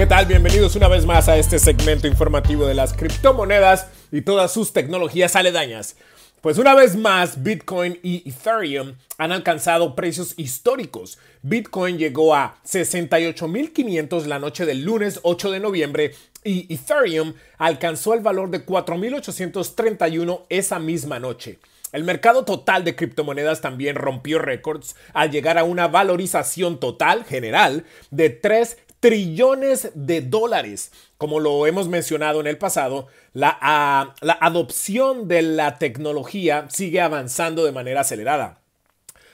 ¿Qué tal? Bienvenidos una vez más a este segmento informativo de las criptomonedas y todas sus tecnologías aledañas. Pues una vez más, Bitcoin y Ethereum han alcanzado precios históricos. Bitcoin llegó a 68.500 la noche del lunes 8 de noviembre y Ethereum alcanzó el valor de 4.831 esa misma noche. El mercado total de criptomonedas también rompió récords al llegar a una valorización total general de 3 trillones de dólares. Como lo hemos mencionado en el pasado, la, ah, la adopción de la tecnología sigue avanzando de manera acelerada.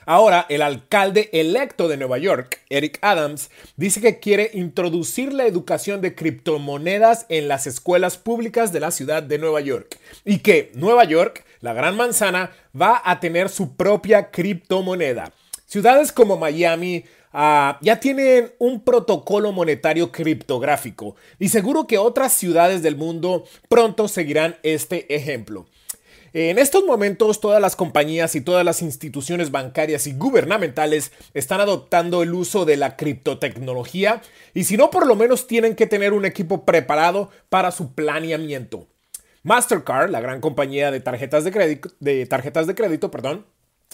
Ahora, el alcalde electo de Nueva York, Eric Adams, dice que quiere introducir la educación de criptomonedas en las escuelas públicas de la ciudad de Nueva York y que Nueva York, la gran manzana, va a tener su propia criptomoneda. Ciudades como Miami, Ah, ya tienen un protocolo monetario criptográfico y seguro que otras ciudades del mundo pronto seguirán este ejemplo. En estos momentos todas las compañías y todas las instituciones bancarias y gubernamentales están adoptando el uso de la criptotecnología y si no por lo menos tienen que tener un equipo preparado para su planeamiento. Mastercard, la gran compañía de tarjetas de crédito, de tarjetas de crédito perdón,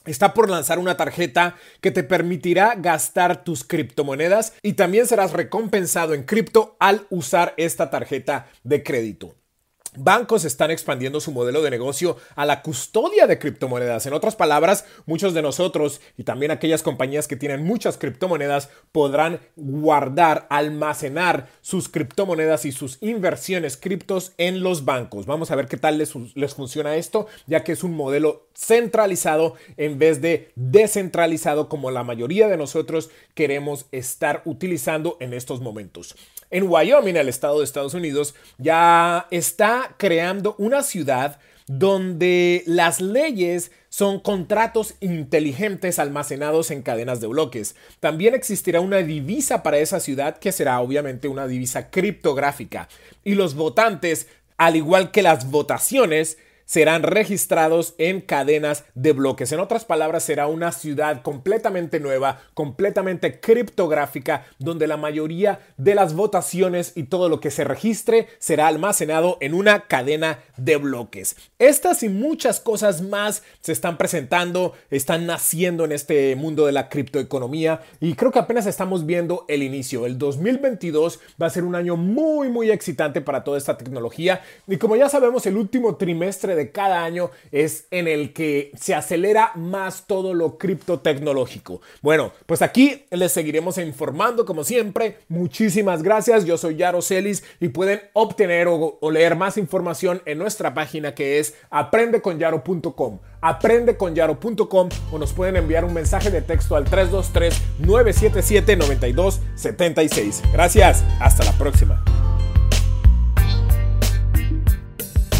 está por lanzar una tarjeta que te permitirá gastar tus criptomonedas y también serás recompensado en cripto al usar esta tarjeta de crédito. Bancos están expandiendo su modelo de negocio a la custodia de criptomonedas. En otras palabras, muchos de nosotros y también aquellas compañías que tienen muchas criptomonedas podrán guardar, almacenar sus criptomonedas y sus inversiones criptos en los bancos. Vamos a ver qué tal les, les funciona esto, ya que es un modelo centralizado en vez de descentralizado como la mayoría de nosotros queremos estar utilizando en estos momentos. En Wyoming, el estado de Estados Unidos, ya está creando una ciudad donde las leyes son contratos inteligentes almacenados en cadenas de bloques. También existirá una divisa para esa ciudad que será obviamente una divisa criptográfica. Y los votantes, al igual que las votaciones, serán registrados en cadenas de bloques. En otras palabras, será una ciudad completamente nueva, completamente criptográfica, donde la mayoría de las votaciones y todo lo que se registre será almacenado en una cadena de bloques. Estas y muchas cosas más se están presentando, están naciendo en este mundo de la criptoeconomía y creo que apenas estamos viendo el inicio. El 2022 va a ser un año muy, muy excitante para toda esta tecnología y como ya sabemos, el último trimestre cada año es en el que se acelera más todo lo criptotecnológico. Bueno, pues aquí les seguiremos informando como siempre. Muchísimas gracias. Yo soy Yaro Celis y pueden obtener o, o leer más información en nuestra página que es aprendeconyaro.com. Aprendeconyaro.com o nos pueden enviar un mensaje de texto al 323 977 9276. Gracias. Hasta la próxima.